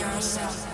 yourself.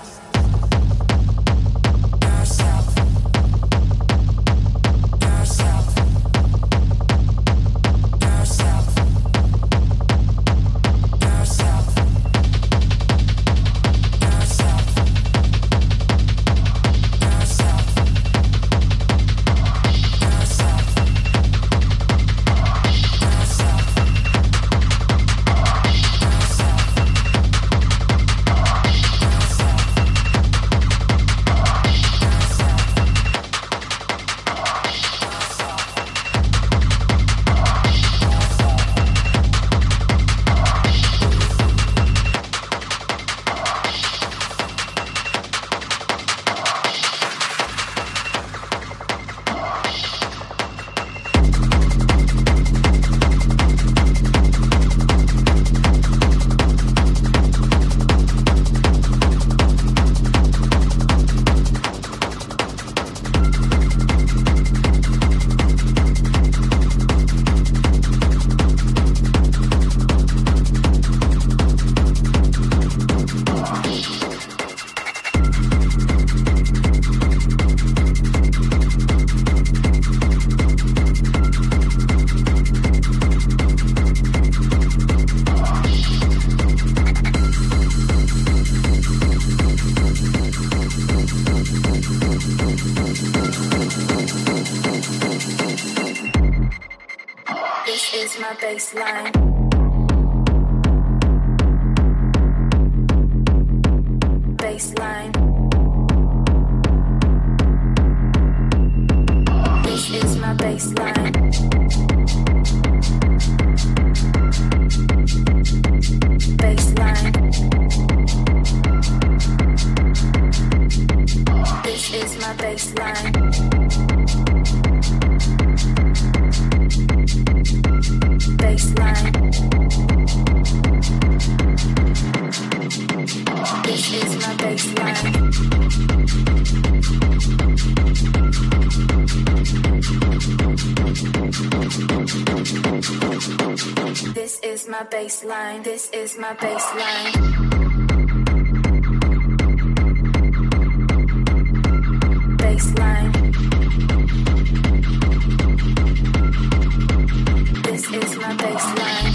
baseline. This is my baseline. Baseline. This is my baseline.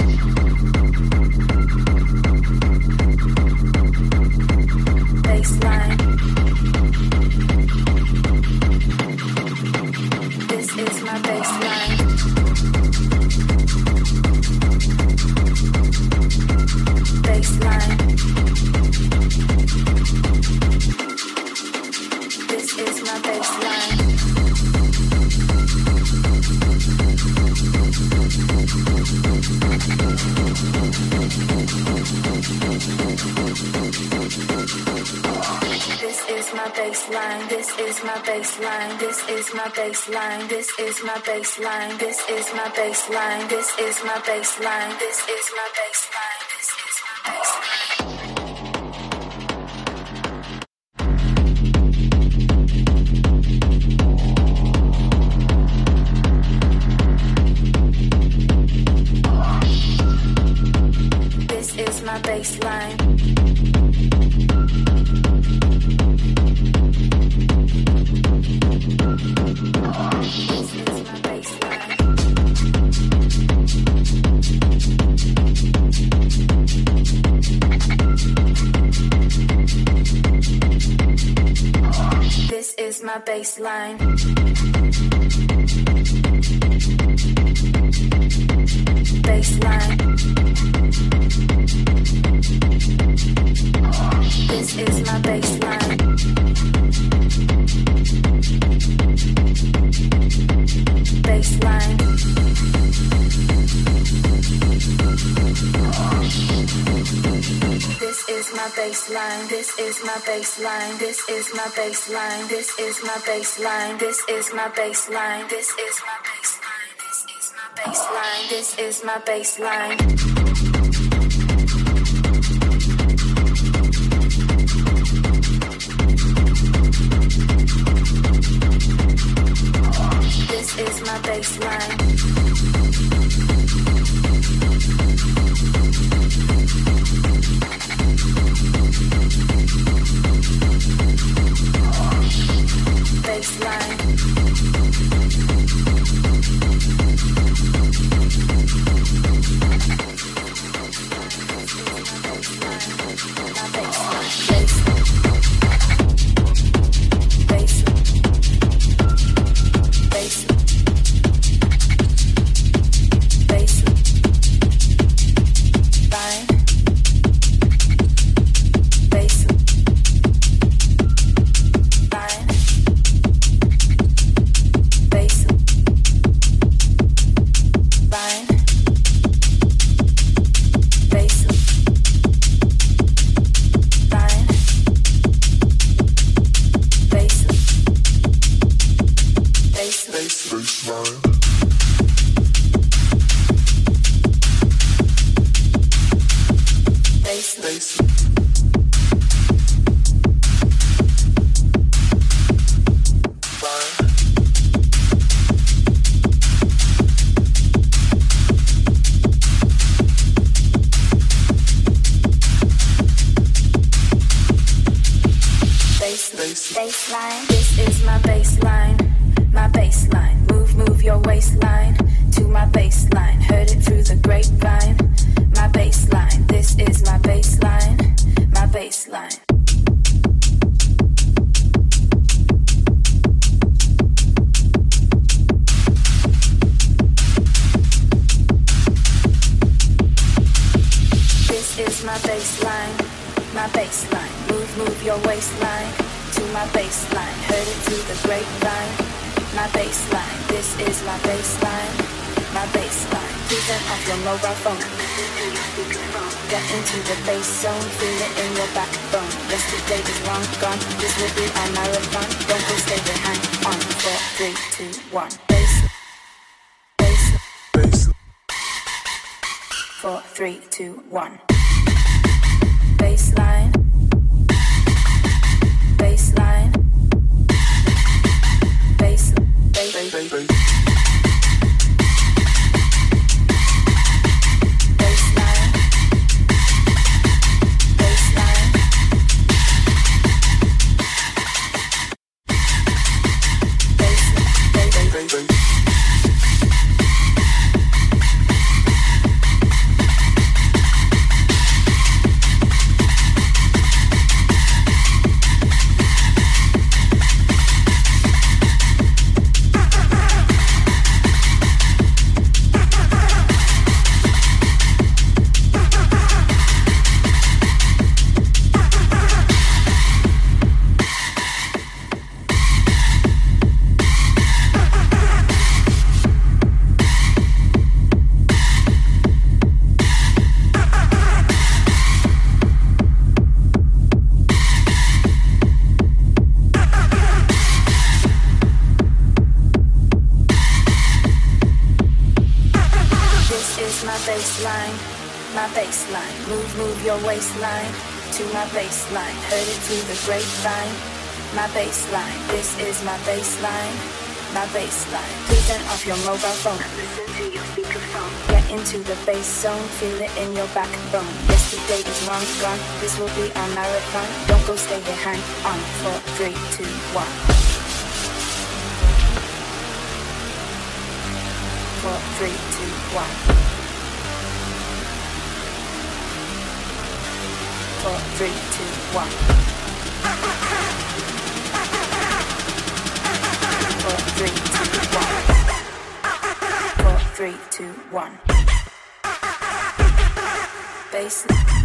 my baseline. This is my baseline. This is my baseline. This is my baseline. This is my baseline. line. baseline, this is my baseline, this is my baseline, this is my baseline, this is my baseline, this is my baseline, this is my baseline. Through the grapevine, my baseline. This is my baseline, my baseline. Please turn off your mobile phone. Listen to your speakerphone. Get into the bass zone, feel it in your backbone. Yesterday is long gone, this will be our marathon. Don't go, stay hang on. Four, three, two, one. Four, three, two, one. four, three, two, one. Four, three, two, one. Four, three, two, one. Baseline,